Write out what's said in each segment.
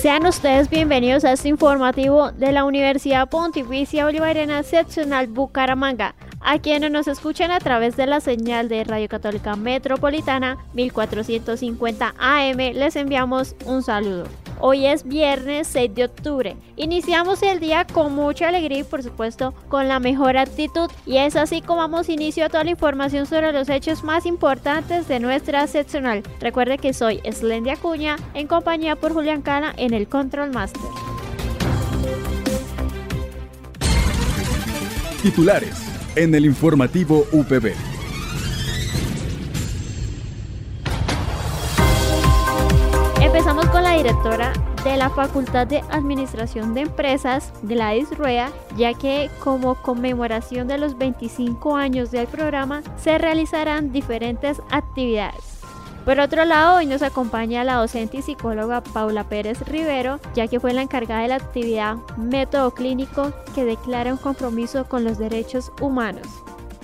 Sean ustedes bienvenidos a este informativo de la Universidad Pontificia Bolivariana Seccional Bucaramanga. A quienes nos escuchan a través de la señal de Radio Católica Metropolitana 1450 AM, les enviamos un saludo. Hoy es viernes 6 de octubre. Iniciamos el día con mucha alegría y por supuesto con la mejor actitud y es así como damos inicio a toda la información sobre los hechos más importantes de nuestra seccional. Recuerde que soy Slendia Acuña en compañía por Julián Cana en el Control Master. Titulares en el informativo UPB. De la Facultad de Administración de Empresas, Gladys Rueda, ya que como conmemoración de los 25 años del programa se realizarán diferentes actividades. Por otro lado, hoy nos acompaña la docente y psicóloga Paula Pérez Rivero, ya que fue la encargada de la actividad Método Clínico que declara un compromiso con los derechos humanos.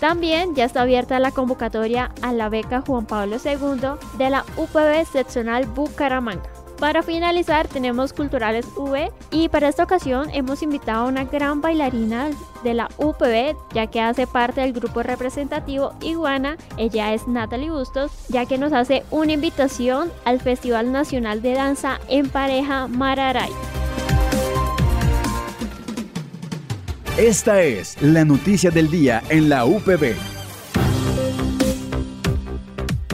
También ya está abierta la convocatoria a la beca Juan Pablo II de la UPB seccional Bucaramanga. Para finalizar tenemos Culturales V y para esta ocasión hemos invitado a una gran bailarina de la UPB ya que hace parte del grupo representativo Iguana, ella es Natalie Bustos, ya que nos hace una invitación al Festival Nacional de Danza en Pareja Mararay. Esta es la noticia del día en la UPB.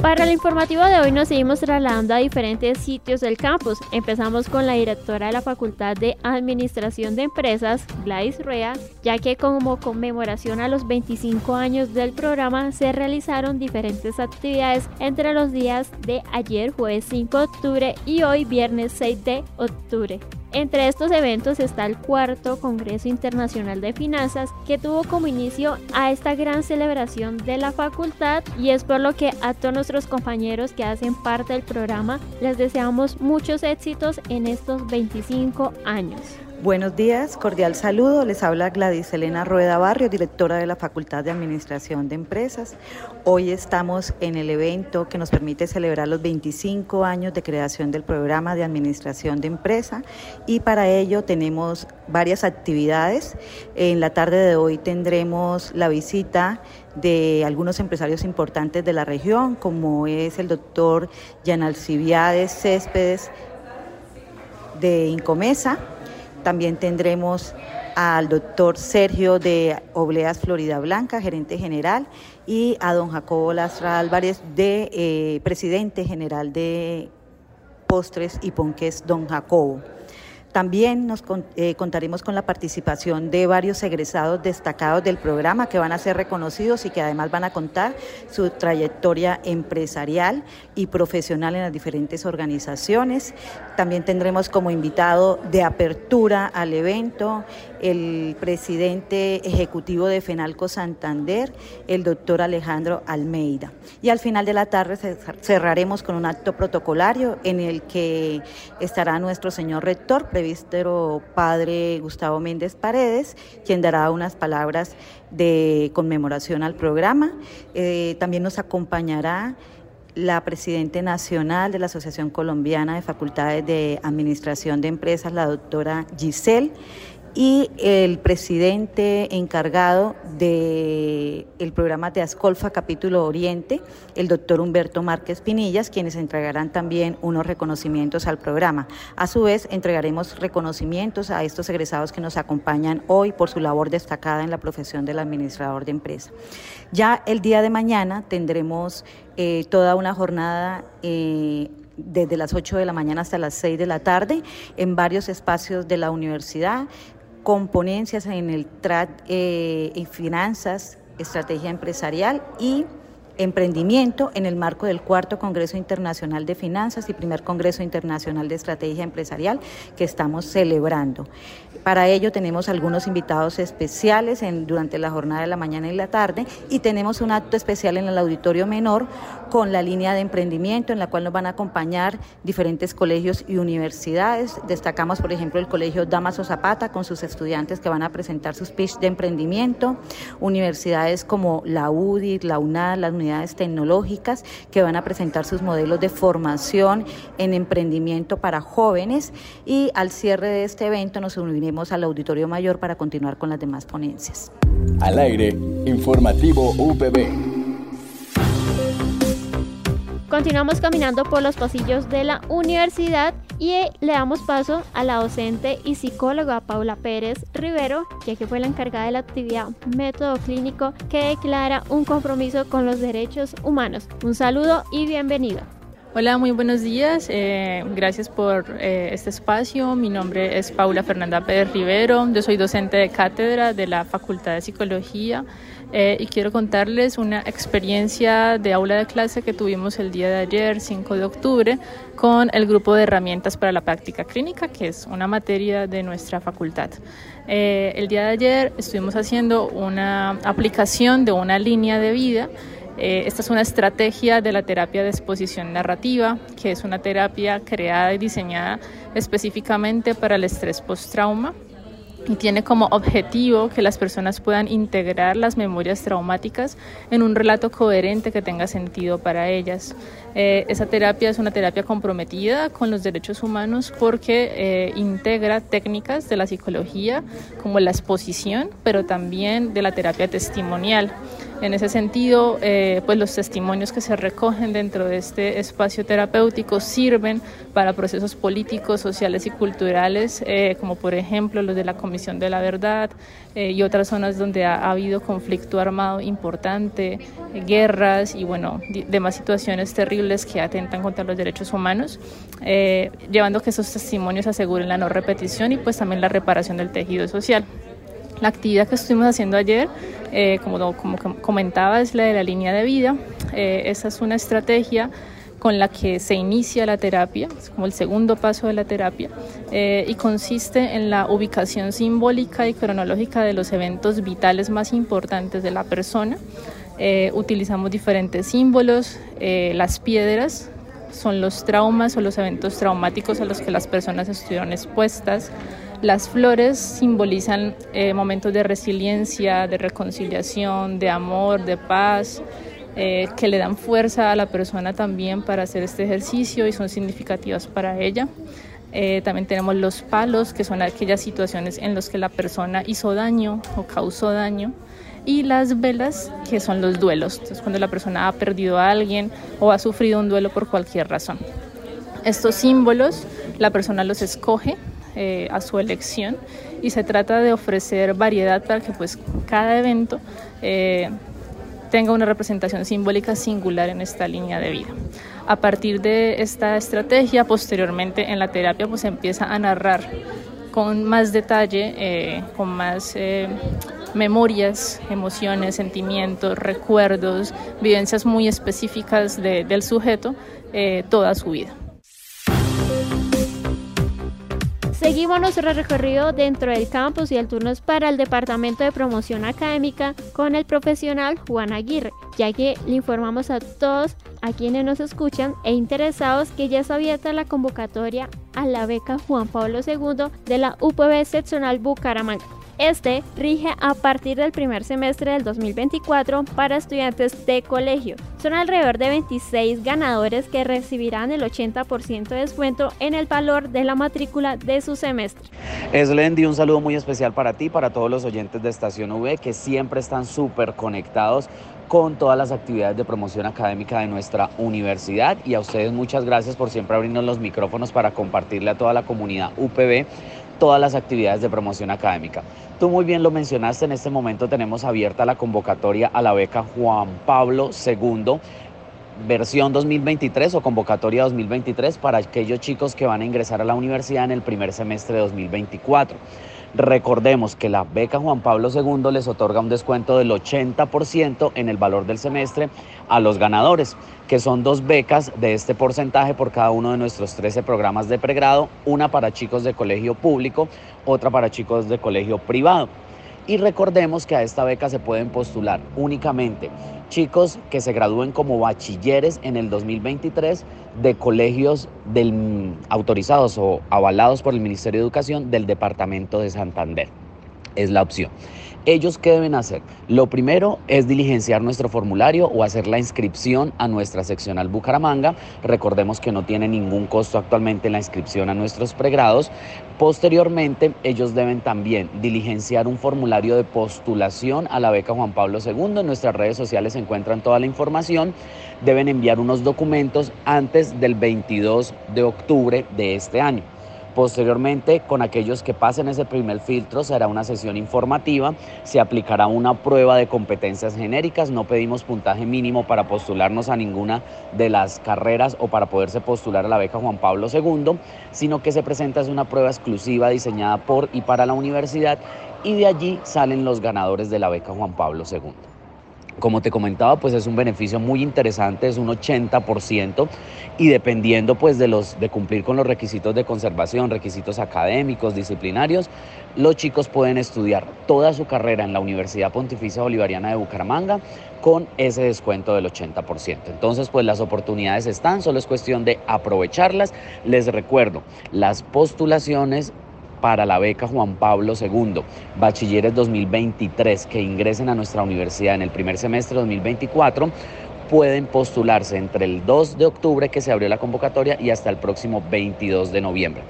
Para el informativo de hoy nos seguimos trasladando a diferentes sitios del campus. Empezamos con la directora de la Facultad de Administración de Empresas, Gladys Rea, ya que como conmemoración a los 25 años del programa se realizaron diferentes actividades entre los días de ayer jueves 5 de octubre y hoy viernes 6 de octubre. Entre estos eventos está el cuarto Congreso Internacional de Finanzas que tuvo como inicio a esta gran celebración de la facultad y es por lo que a todos nuestros compañeros que hacen parte del programa les deseamos muchos éxitos en estos 25 años. Buenos días, cordial saludo. Les habla Gladys Elena Rueda Barrio, directora de la Facultad de Administración de Empresas. Hoy estamos en el evento que nos permite celebrar los 25 años de creación del programa de Administración de Empresa y para ello tenemos varias actividades. En la tarde de hoy tendremos la visita de algunos empresarios importantes de la región, como es el doctor Yanalcibiades Céspedes de Incomesa también tendremos al doctor Sergio de Obleas Florida Blanca, gerente general, y a don Jacobo Lastra Álvarez, de eh, presidente general de Postres y Ponques, don Jacobo. También nos eh, contaremos con la participación de varios egresados destacados del programa que van a ser reconocidos y que además van a contar su trayectoria empresarial y profesional en las diferentes organizaciones. También tendremos como invitado de apertura al evento el presidente ejecutivo de FENALCO Santander, el doctor Alejandro Almeida. Y al final de la tarde cerraremos con un acto protocolario en el que estará nuestro señor rector, previsto padre Gustavo Méndez Paredes, quien dará unas palabras de conmemoración al programa. Eh, también nos acompañará la presidenta nacional de la Asociación Colombiana de Facultades de Administración de Empresas, la doctora Giselle y el presidente encargado del el programa de Ascolfa Capítulo Oriente, el doctor Humberto Márquez Pinillas, quienes entregarán también unos reconocimientos al programa. A su vez, entregaremos reconocimientos a estos egresados que nos acompañan hoy por su labor destacada en la profesión del administrador de empresa. Ya el día de mañana tendremos eh, toda una jornada eh, desde las 8 de la mañana hasta las 6 de la tarde en varios espacios de la universidad componencias en el TRAT eh, finanzas, estrategia empresarial y emprendimiento en el marco del cuarto Congreso Internacional de Finanzas y primer Congreso Internacional de Estrategia Empresarial que estamos celebrando. Para ello tenemos algunos invitados especiales durante la jornada de la mañana y la tarde y tenemos un acto especial en el auditorio menor con la línea de emprendimiento en la cual nos van a acompañar diferentes colegios y universidades. Destacamos, por ejemplo, el Colegio Damaso Zapata con sus estudiantes que van a presentar sus pitch de emprendimiento, universidades como la UDI, la UNAD, las unidades tecnológicas que van a presentar sus modelos de formación en emprendimiento para jóvenes y al cierre de este evento nos uniremos al auditorio mayor para continuar con las demás ponencias. Al aire, informativo UPB. Continuamos caminando por los pasillos de la universidad y le damos paso a la docente y psicóloga Paula Pérez Rivero, ya que fue la encargada de la actividad Método Clínico que declara un compromiso con los derechos humanos. Un saludo y bienvenido. Hola, muy buenos días. Eh, gracias por eh, este espacio. Mi nombre es Paula Fernanda Pérez Rivero. Yo soy docente de cátedra de la Facultad de Psicología eh, y quiero contarles una experiencia de aula de clase que tuvimos el día de ayer, 5 de octubre, con el grupo de herramientas para la práctica clínica, que es una materia de nuestra facultad. Eh, el día de ayer estuvimos haciendo una aplicación de una línea de vida. Eh, esta es una estrategia de la terapia de exposición narrativa, que es una terapia creada y diseñada específicamente para el estrés post-trauma y tiene como objetivo que las personas puedan integrar las memorias traumáticas en un relato coherente que tenga sentido para ellas. Eh, esa terapia es una terapia comprometida con los derechos humanos porque eh, integra técnicas de la psicología como la exposición, pero también de la terapia testimonial. En ese sentido, eh, pues los testimonios que se recogen dentro de este espacio terapéutico sirven para procesos políticos, sociales y culturales, eh, como por ejemplo los de la Comisión de la Verdad eh, y otras zonas donde ha, habido conflicto armado importante, guerras y bueno, demás situaciones terribles que atentan contra los derechos humanos, llevando que esos testimonios aseguren la no repetición y pues también la reparación del tejido social. La actividad que estuvimos haciendo ayer, eh, como, como comentaba, es la de la línea de vida. Eh, esa es una estrategia con la que se inicia la terapia, es como el segundo paso de la terapia, eh, y consiste en la ubicación simbólica y cronológica de los eventos vitales más importantes de la persona. utilizamos diferentes símbolos, las piedras son los traumas o los eventos traumáticos a los que las personas estuvieron expuestas. Las flores simbolizan eh, momentos de resiliencia, de reconciliación, de amor, de paz, eh, que le dan fuerza a la persona también para hacer este ejercicio y son significativas para ella. Eh, también tenemos los palos, que son aquellas situaciones en las que la persona hizo daño o causó daño. Y las velas, que son los duelos, es cuando la persona ha perdido a alguien o ha sufrido un duelo por cualquier razón. Estos símbolos, la persona los escoge eh, a su elección y se trata de ofrecer variedad para que pues cada evento eh, tenga una representación simbólica singular en esta línea de vida. A partir de esta estrategia, posteriormente en la terapia pues empieza a narrar con más detalle, eh, con más memorias, emociones, sentimientos, recuerdos, vivencias muy específicas del sujeto toda su vida. Seguimos nuestro recorrido dentro del campus y el turno es para el Departamento de Promoción Académica con el profesional Juan Aguirre, ya que le informamos a todos a quienes nos escuchan e interesados que ya está abierta la convocatoria a la beca Juan Pablo II de la UPB Seccional Bucaramanga. Este rige a partir del primer semestre del 2024 para estudiantes de colegio. Son alrededor de 26 ganadores que recibirán el 80% de descuento en el valor de la matrícula de su semestre. Eslendi, un saludo muy especial para ti, para todos los oyentes de Estación V que siempre están súper conectados con todas las actividades de promoción académica de nuestra universidad y a ustedes muchas gracias por siempre abrirnos los micrófonos para compartirle a toda la comunidad UPB todas las actividades de promoción académica. Tú muy bien lo mencionaste, en este momento tenemos abierta la convocatoria a la beca Juan Pablo II versión 2023 o convocatoria 2023 para aquellos chicos que van a ingresar a la universidad en el primer semestre de 2024. Recordemos que la beca Juan Pablo II les otorga un descuento del 80% en el valor del semestre a los ganadores, que son dos becas de este porcentaje por cada uno de nuestros 13 programas de pregrado, una para chicos de colegio público, otra para chicos de colegio privado. Y recordemos que a esta beca se pueden postular únicamente chicos que se gradúen como bachilleres en el 2023 de colegios del, autorizados o avalados por el Ministerio de Educación del Departamento de Santander. Es la opción. ¿Ellos qué deben hacer? Lo primero es diligenciar nuestro formulario o hacer la inscripción a nuestra seccional Bucaramanga. Recordemos que no tiene ningún costo actualmente la inscripción a nuestros pregrados. Posteriormente, ellos deben también diligenciar un formulario de postulación a la beca Juan Pablo II. En nuestras redes sociales se encuentran toda la información. Deben enviar unos documentos antes del 22 de octubre de este año. Posteriormente, con aquellos que pasen ese primer filtro, será una sesión informativa, se aplicará una prueba de competencias genéricas, no pedimos puntaje mínimo para postularnos a ninguna de las carreras o para poderse postular a la beca Juan Pablo II, sino que se presenta una prueba exclusiva diseñada por y para la universidad y de allí salen los ganadores de la beca Juan Pablo II. Como te comentaba, pues es un beneficio muy interesante, es un 80% y dependiendo pues de los de cumplir con los requisitos de conservación, requisitos académicos, disciplinarios, los chicos pueden estudiar toda su carrera en la Universidad Pontificia Bolivariana de Bucaramanga con ese descuento del 80%. Entonces, pues las oportunidades están, solo es cuestión de aprovecharlas. Les recuerdo, las postulaciones para la beca Juan Pablo II, bachilleres 2023 que ingresen a nuestra universidad en el primer semestre 2024 pueden postularse entre el 2 de octubre que se abrió la convocatoria y hasta el próximo 22 de noviembre.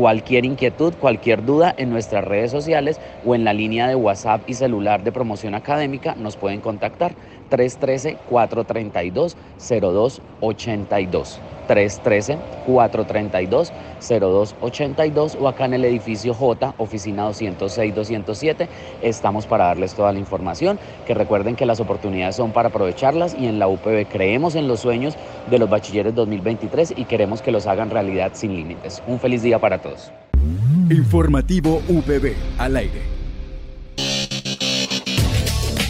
Cualquier inquietud, cualquier duda en nuestras redes sociales o en la línea de WhatsApp y celular de promoción académica nos pueden contactar 313-432-0282. 313-432-0282 o acá en el edificio J, oficina 206-207. Estamos para darles toda la información, que recuerden que las oportunidades son para aprovecharlas y en la UPB creemos en los sueños de los bachilleres 2023 y queremos que los hagan realidad sin límites. Un feliz día para todos. Informativo UPB al aire.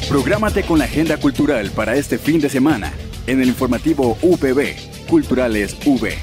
Prográmate con la agenda cultural para este fin de semana en el informativo UPB Culturales V.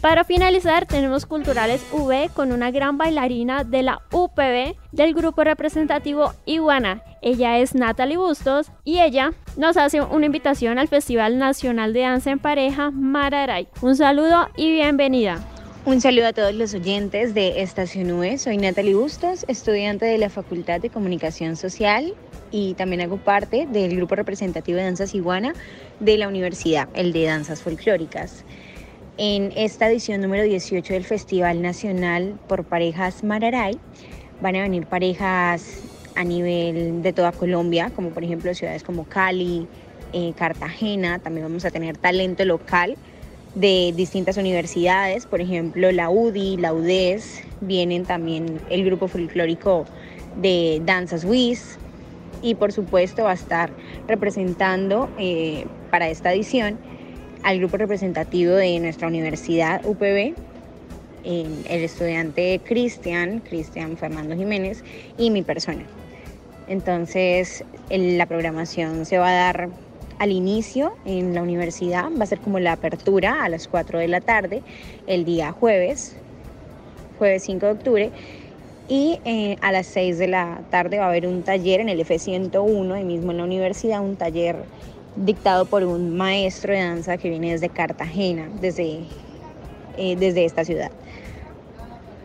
Para finalizar, tenemos Culturales V con una gran bailarina de la UPB del grupo representativo Iguana. Ella es Natalie Bustos y ella nos hace una invitación al Festival Nacional de Danza en Pareja Mararay. Un saludo y bienvenida. Un saludo a todos los oyentes de Estación UE. Soy Natalie Bustos, estudiante de la Facultad de Comunicación Social y también hago parte del grupo representativo de danzas iguana de la universidad, el de danzas folclóricas. En esta edición número 18 del Festival Nacional por Parejas Mararay van a venir parejas a nivel de toda Colombia, como por ejemplo ciudades como Cali, eh, Cartagena, también vamos a tener talento local de distintas universidades, por ejemplo la UDI, la UDES, vienen también el grupo folclórico de Danzas WIS, y por supuesto va a estar representando eh, para esta edición al grupo representativo de nuestra universidad UPB, el estudiante Cristian, Cristian Fernando Jiménez y mi persona. Entonces la programación se va a dar al inicio en la universidad, va a ser como la apertura a las 4 de la tarde, el día jueves, jueves 5 de octubre, y eh, a las 6 de la tarde va a haber un taller en el F101, ahí mismo en la universidad, un taller dictado por un maestro de danza que viene desde Cartagena, desde, eh, desde esta ciudad.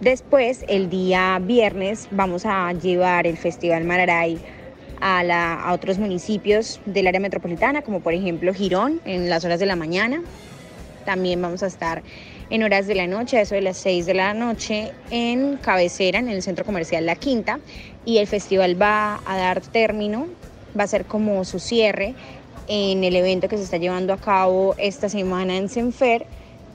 Después, el día viernes, vamos a llevar el Festival Mararay a, a otros municipios del área metropolitana, como por ejemplo Girón, en las horas de la mañana. También vamos a estar en horas de la noche, a eso de las 6 de la noche, en cabecera, en el centro comercial La Quinta. Y el festival va a dar término, va a ser como su cierre en el evento que se está llevando a cabo esta semana en Senfer,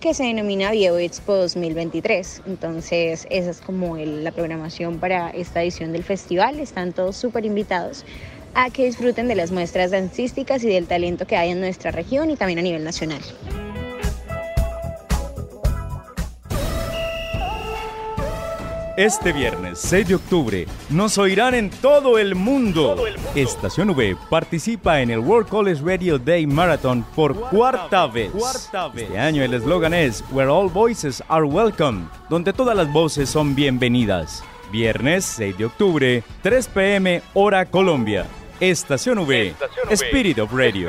que se denomina Viejo Expo 2023. Entonces, esa es como la programación para esta edición del festival. Están todos súper invitados a que disfruten de las muestras dancísticas y del talento que hay en nuestra región y también a nivel nacional. Este viernes 6 de octubre nos oirán en todo el mundo. Estación V participa en el World College Radio Day Marathon por cuarta, vez. Este año el eslogan es Where All Voices Are Welcome, donde todas las voces son bienvenidas. Viernes 6 de octubre, 3 pm, hora Colombia. Estación V, Spirit of Radio.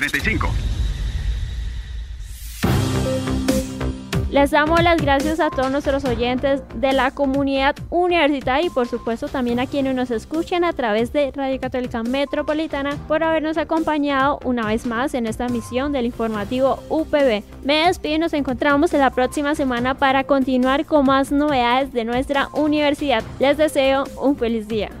2635. Les damos las gracias a todos nuestros oyentes de la comunidad universitaria y por supuesto también a quienes nos escuchan a través de Radio Católica Metropolitana por habernos acompañado una vez más en esta misión del informativo UPB. Me despido y nos encontramos en la próxima semana para continuar con más novedades de nuestra universidad. Les deseo un feliz día.